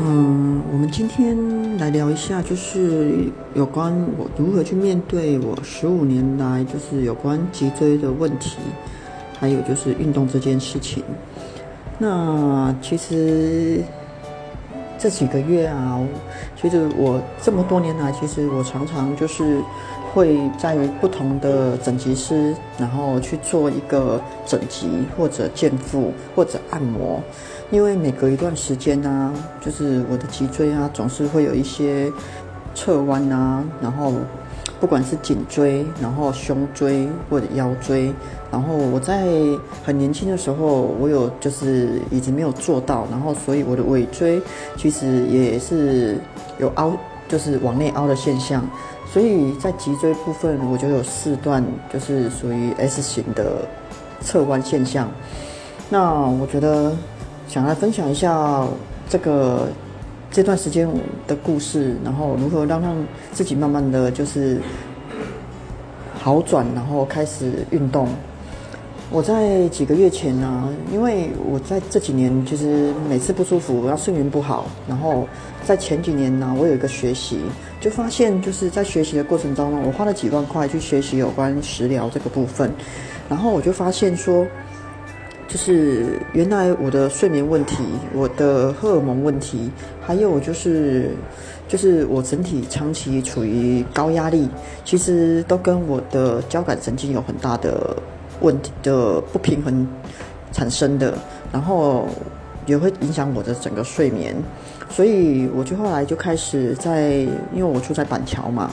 嗯，我们今天来聊一下，就是有关我如何去面对我十五年来就是有关脊椎的问题，还有就是运动这件事情。那其实这几个月啊，其实我这么多年来，其实我常常就是会在不同的整脊师，然后去做一个整脊或者健腹或者按摩。因为每隔一段时间呢，就是我的脊椎啊，总是会有一些侧弯啊，然后不管是颈椎，然后胸椎或者腰椎，然后我在很年轻的时候，我有就是一直没有做到，然后所以我的尾椎其实也是有凹，就是往内凹的现象，所以在脊椎部分我就有四段，就是属于 S 型的侧弯现象。那我觉得。想来分享一下这个这段时间的故事，然后如何让让自己慢慢的就是好转，然后开始运动。我在几个月前呢，因为我在这几年就是每次不舒服，然后睡眠不好，然后在前几年呢，我有一个学习，就发现就是在学习的过程当中，我花了几万块去学习有关食疗这个部分，然后我就发现说。就是原来我的睡眠问题，我的荷尔蒙问题，还有就是，就是我整体长期处于高压力，其实都跟我的交感神经有很大的问题的不平衡产生的，然后也会影响我的整个睡眠，所以我就后来就开始在，因为我住在板桥嘛，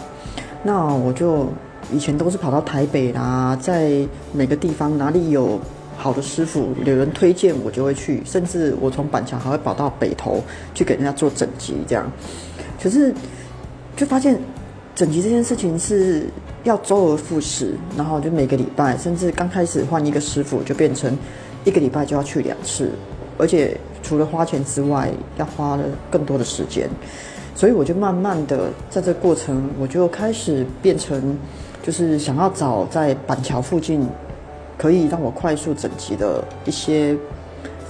那我就以前都是跑到台北啦，在每个地方哪里有。好的师傅，有人推荐我就会去，甚至我从板桥还会跑到北投去给人家做整脊，这样。可是就发现整脊这件事情是要周而复始，然后就每个礼拜，甚至刚开始换一个师傅就变成一个礼拜就要去两次，而且除了花钱之外，要花了更多的时间。所以我就慢慢的在这过程，我就开始变成就是想要找在板桥附近。可以让我快速整齐的一些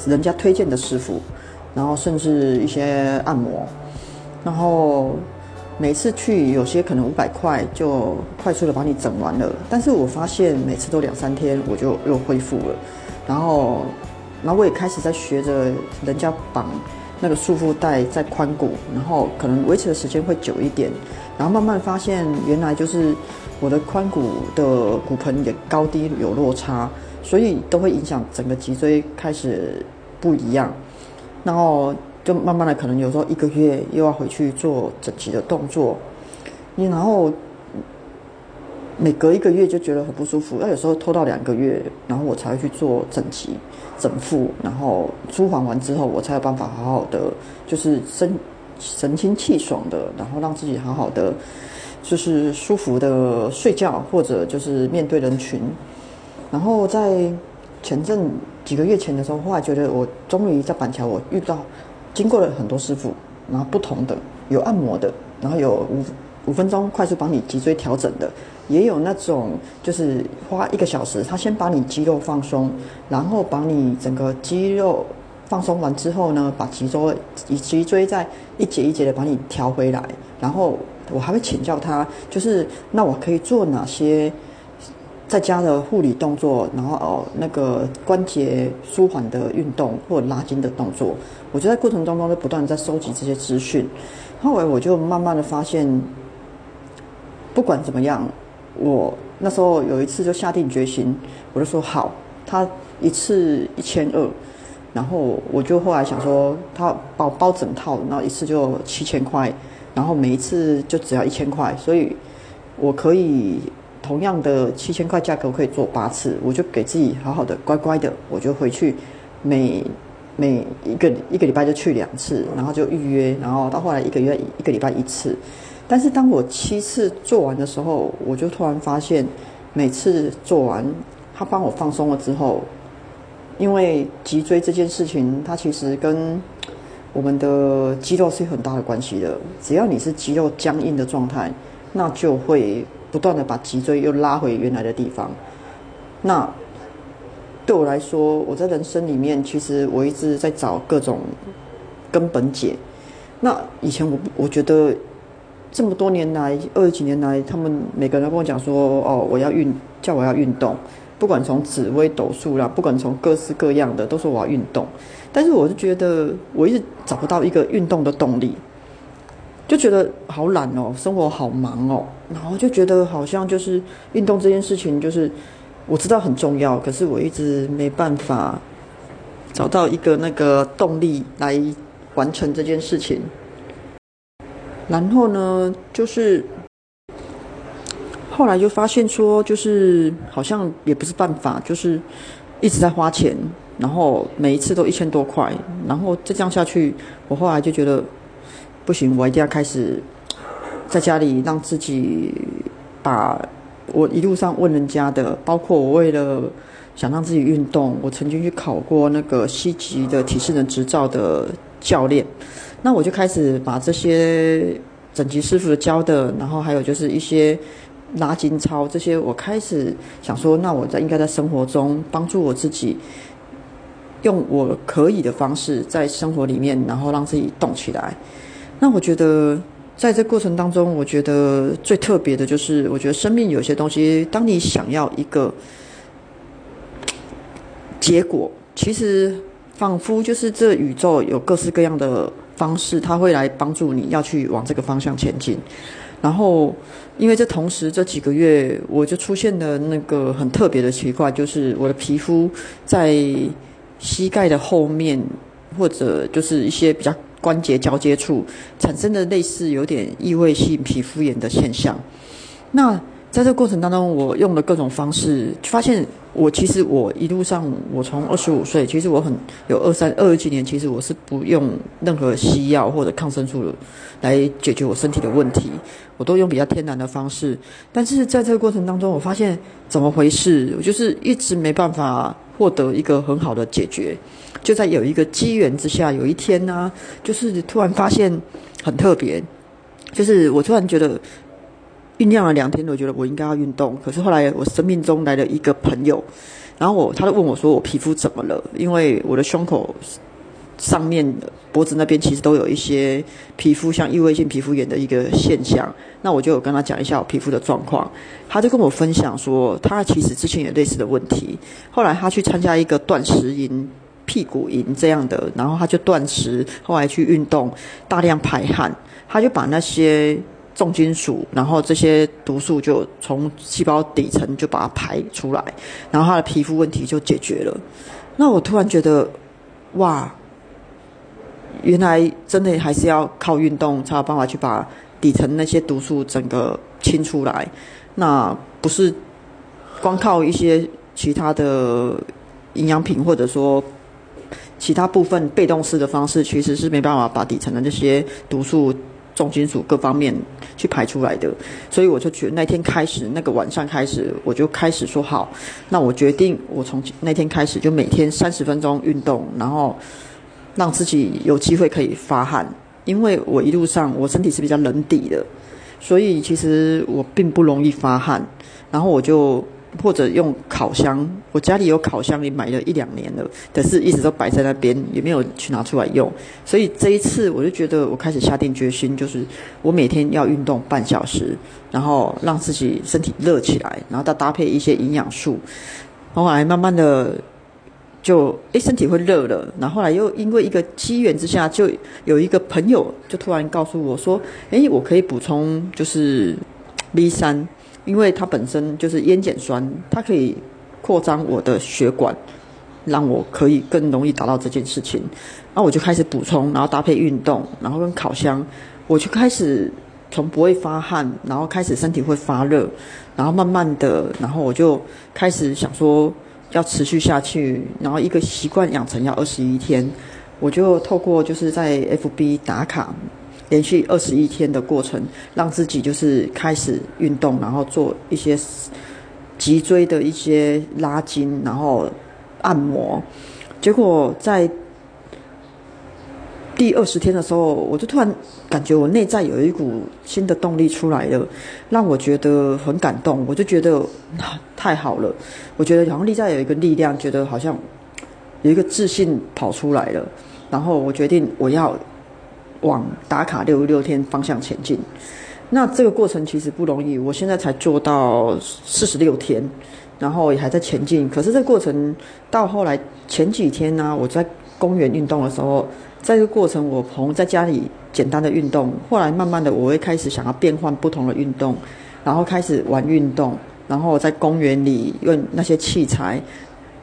人家推荐的师傅，然后甚至一些按摩，然后每次去有些可能五百块就快速的把你整完了，但是我发现每次都两三天我就又恢复了，然后，然后我也开始在学着人家绑那个束缚带在髋骨，然后可能维持的时间会久一点，然后慢慢发现原来就是。我的髋骨的骨盆也高低有落差，所以都会影响整个脊椎开始不一样，然后就慢慢的可能有时候一个月又要回去做整脊的动作，你然后每隔一个月就觉得很不舒服，要有时候拖到两个月，然后我才会去做整脊整腹，然后舒缓完之后，我才有办法好好的就是身神清气爽的，然后让自己好好的。就是舒服的睡觉，或者就是面对人群。然后在前阵几个月前的时候，后来觉得我终于在板桥，我遇到经过了很多师傅，然后不同的有按摩的，然后有五五分钟快速帮你脊椎调整的，也有那种就是花一个小时，他先把你肌肉放松，然后把你整个肌肉放松完之后呢，把脊椎以脊椎再一节一节的把你调回来，然后。我还会请教他，就是那我可以做哪些在家的护理动作，然后哦那个关节舒缓的运动或拉筋的动作。我就在过程当中就不断在收集这些资讯。后来我就慢慢的发现，不管怎么样，我那时候有一次就下定决心，我就说好，他一次一千二，然后我就后来想说，他包包整套，然后一次就七千块。然后每一次就只要一千块，所以我可以同样的七千块价格，我可以做八次，我就给自己好好的乖乖的，我就回去每每一个一个礼拜就去两次，然后就预约，然后到后来一个月一个礼拜一次。但是当我七次做完的时候，我就突然发现，每次做完他帮我放松了之后，因为脊椎这件事情，它其实跟我们的肌肉是有很大的关系的，只要你是肌肉僵硬的状态，那就会不断的把脊椎又拉回原来的地方。那对我来说，我在人生里面，其实我一直在找各种根本解。那以前我我觉得这么多年来，二十几年来，他们每个人跟我讲说，哦，我要运，叫我要运动，不管从紫微斗数啦，不管从各式各样的，都说我要运动。但是我是觉得，我一直找不到一个运动的动力，就觉得好懒哦，生活好忙哦，然后就觉得好像就是运动这件事情，就是我知道很重要，可是我一直没办法找到一个那个动力来完成这件事情。然后呢，就是后来就发现说，就是好像也不是办法，就是一直在花钱。然后每一次都一千多块，然后再这样下去，我后来就觉得不行，我一定要开始在家里让自己把我一路上问人家的，包括我为了想让自己运动，我曾经去考过那个西级的体适能执照的教练，那我就开始把这些整级师傅的教的，然后还有就是一些拉筋操这些，我开始想说，那我在应该在生活中帮助我自己。用我可以的方式，在生活里面，然后让自己动起来。那我觉得，在这过程当中，我觉得最特别的就是，我觉得生命有些东西，当你想要一个结果，其实仿佛就是这宇宙有各式各样的方式，它会来帮助你要去往这个方向前进。然后，因为这同时这几个月，我就出现了那个很特别的奇怪，就是我的皮肤在。膝盖的后面，或者就是一些比较关节交接处产生的类似有点异位性皮肤炎的现象。那在这个过程当中，我用了各种方式，发现我其实我一路上，我从二十五岁，其实我很有二三二十几年，其实我是不用任何西药或者抗生素来解决我身体的问题，我都用比较天然的方式。但是在这个过程当中，我发现怎么回事，我就是一直没办法。获得一个很好的解决，就在有一个机缘之下，有一天呢，就是突然发现很特别，就是我突然觉得酝酿了两天，我觉得我应该要运动。可是后来我生命中来了一个朋友，然后我他就问我说：“我皮肤怎么了？”因为我的胸口。上面脖子那边其实都有一些皮肤像异位性皮肤炎的一个现象，那我就有跟他讲一下我皮肤的状况，他就跟我分享说，他其实之前有类似的问题，后来他去参加一个断食营、屁股营这样的，然后他就断食，后来去运动，大量排汗，他就把那些重金属，然后这些毒素就从细胞底层就把它排出来，然后他的皮肤问题就解决了。那我突然觉得，哇！原来真的还是要靠运动才有办法去把底层那些毒素整个清出来，那不是光靠一些其他的营养品或者说其他部分被动式的方式，其实是没办法把底层的那些毒素、重金属各方面去排出来的。所以我就觉得那天开始，那个晚上开始，我就开始说好，那我决定我从那天开始就每天三十分钟运动，然后。让自己有机会可以发汗，因为我一路上我身体是比较冷底的，所以其实我并不容易发汗。然后我就或者用烤箱，我家里有烤箱，也买了一两年了，但是一直都摆在那边，也没有去拿出来用。所以这一次我就觉得我开始下定决心，就是我每天要运动半小时，然后让自己身体热起来，然后再搭配一些营养素，后来慢慢的。就诶，身体会热了，然后来又因为一个机缘之下，就有一个朋友就突然告诉我说：“诶，我可以补充就是 B 三，因为它本身就是烟碱酸，它可以扩张我的血管，让我可以更容易达到这件事情。”那我就开始补充，然后搭配运动，然后跟烤箱，我就开始从不会发汗，然后开始身体会发热，然后慢慢的，然后我就开始想说。要持续下去，然后一个习惯养成要二十一天，我就透过就是在 FB 打卡，连续二十一天的过程，让自己就是开始运动，然后做一些脊椎的一些拉筋，然后按摩，结果在。第二十天的时候，我就突然感觉我内在有一股新的动力出来了，让我觉得很感动。我就觉得太好了，我觉得好像内在有一个力量，觉得好像有一个自信跑出来了。然后我决定我要往打卡六十六天方向前进。那这个过程其实不容易，我现在才做到四十六天，然后也还在前进。可是这个过程到后来前几天呢，我在公园运动的时候，在这个过程我朋友在家里简单的运动，后来慢慢的我会开始想要变换不同的运动，然后开始玩运动，然后在公园里用那些器材，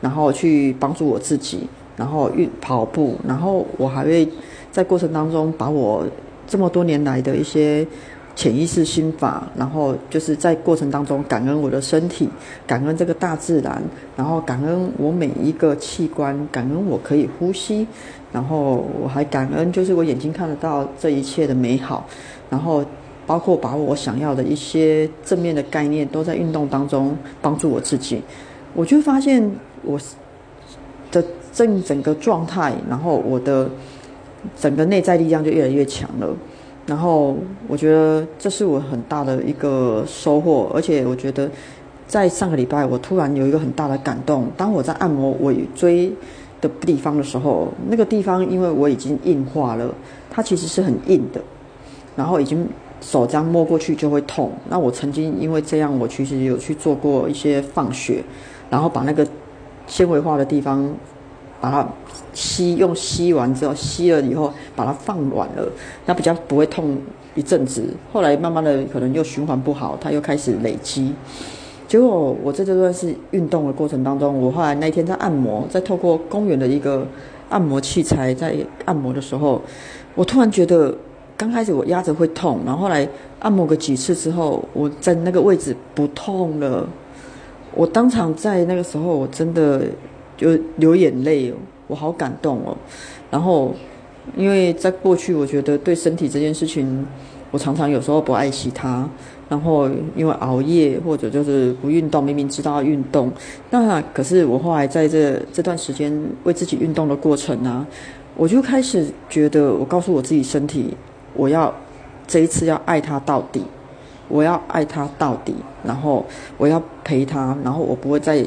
然后去帮助我自己，然后运跑步，然后我还会在过程当中把我这么多年来的一些。潜意识心法，然后就是在过程当中感恩我的身体，感恩这个大自然，然后感恩我每一个器官，感恩我可以呼吸，然后我还感恩就是我眼睛看得到这一切的美好，然后包括把我想要的一些正面的概念都在运动当中帮助我自己，我就发现我的整整个状态，然后我的整个内在力量就越来越强了。然后我觉得这是我很大的一个收获，而且我觉得在上个礼拜我突然有一个很大的感动。当我在按摩尾椎的地方的时候，那个地方因为我已经硬化了，它其实是很硬的，然后已经手这样摸过去就会痛。那我曾经因为这样，我其实有去做过一些放血，然后把那个纤维化的地方。把它吸，用吸完之后，吸了以后把它放软了，那比较不会痛一阵子。后来慢慢的可能又循环不好，它又开始累积。结果我在这段是运动的过程当中，我后来那一天在按摩，在透过公园的一个按摩器材在按摩的时候，我突然觉得刚开始我压着会痛，然后后来按摩个几次之后，我在那个位置不痛了。我当场在那个时候，我真的。就流眼泪，我好感动哦。然后，因为在过去，我觉得对身体这件事情，我常常有时候不爱惜它。然后，因为熬夜或者就是不运动，明明知道要运动，那可是我后来在这这段时间为自己运动的过程呢，我就开始觉得，我告诉我自己身体，我要这一次要爱它到底，我要爱它到底，然后我要陪它，然后我不会再。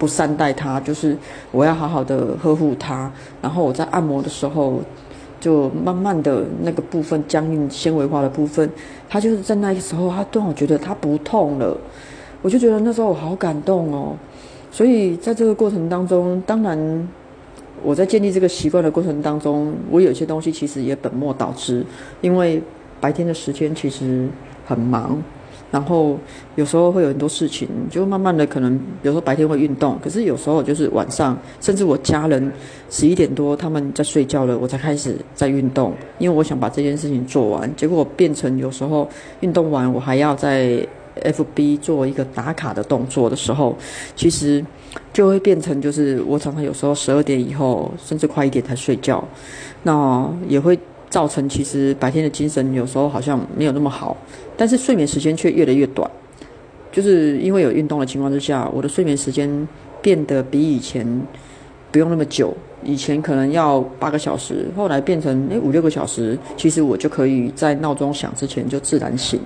不善待它，就是我要好好的呵护它。然后我在按摩的时候，就慢慢的那个部分僵硬纤维化的部分，它就是在那个时候，它让我觉得它不痛了。我就觉得那时候我好感动哦。所以在这个过程当中，当然我在建立这个习惯的过程当中，我有些东西其实也本末倒置，因为白天的时间其实很忙。然后有时候会有很多事情，就慢慢的可能，有时候白天会运动，可是有时候就是晚上，甚至我家人十一点多他们在睡觉了，我才开始在运动，因为我想把这件事情做完。结果变成有时候运动完，我还要在 FB 做一个打卡的动作的时候，其实就会变成就是我常常有时候十二点以后，甚至快一点才睡觉，那也会。造成其实白天的精神有时候好像没有那么好，但是睡眠时间却越来越短，就是因为有运动的情况之下，我的睡眠时间变得比以前不用那么久，以前可能要八个小时，后来变成诶五六个小时，其实我就可以在闹钟响之前就自然醒。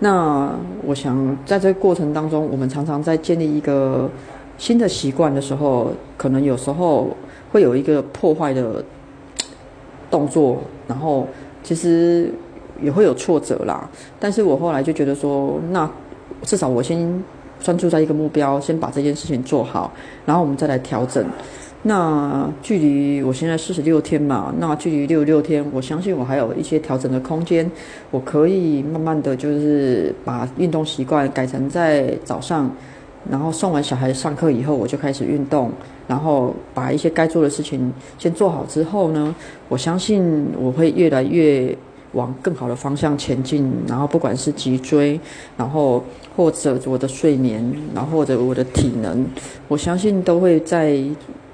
那我想在这个过程当中，我们常常在建立一个新的习惯的时候，可能有时候会有一个破坏的。动作，然后其实也会有挫折啦。但是我后来就觉得说，那至少我先专注在一个目标，先把这件事情做好，然后我们再来调整。那距离我现在四十六天嘛，那距离六十六天，我相信我还有一些调整的空间。我可以慢慢的就是把运动习惯改成在早上。然后送完小孩上课以后，我就开始运动，然后把一些该做的事情先做好之后呢，我相信我会越来越往更好的方向前进。然后不管是脊椎，然后或者我的睡眠，然后或者我的体能，我相信都会在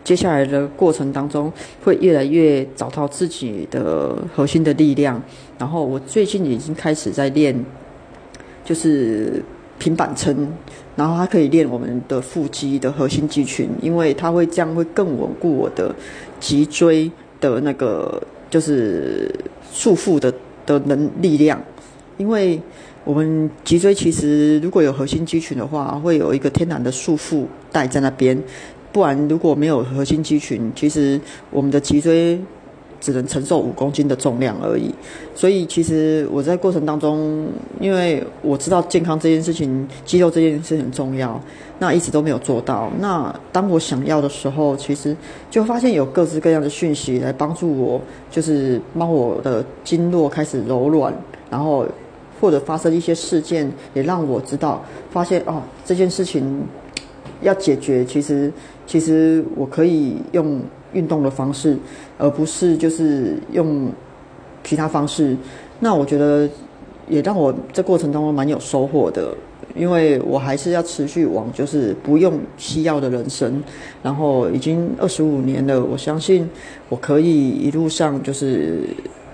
接下来的过程当中会越来越找到自己的核心的力量。然后我最近已经开始在练，就是平板撑。然后它可以练我们的腹肌的核心肌群，因为它会这样会更稳固我的脊椎的那个就是束缚的的能力量。因为我们脊椎其实如果有核心肌群的话，会有一个天然的束缚带在那边。不然如果没有核心肌群，其实我们的脊椎只能承受五公斤的重量而已。所以其实我在过程当中，因为我知道健康这件事情、肌肉这件事很重要，那一直都没有做到。那当我想要的时候，其实就发现有各式各样的讯息来帮助我，就是帮我的经络开始柔软，然后或者发生一些事件，也让我知道，发现哦这件事情要解决，其实其实我可以用。运动的方式，而不是就是用其他方式。那我觉得也让我这过程当中蛮有收获的，因为我还是要持续往就是不用西药的人生。然后已经二十五年了，我相信我可以一路上就是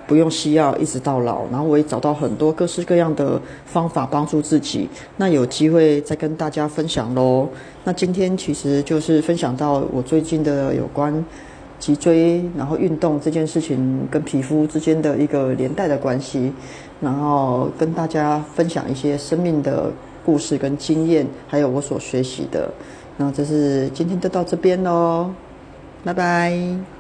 不用西药一直到老。然后我也找到很多各式各样的方法帮助自己。那有机会再跟大家分享喽。那今天其实就是分享到我最近的有关。脊椎，然后运动这件事情跟皮肤之间的一个连带的关系，然后跟大家分享一些生命的故事跟经验，还有我所学习的。那这是今天就到这边喽，拜拜。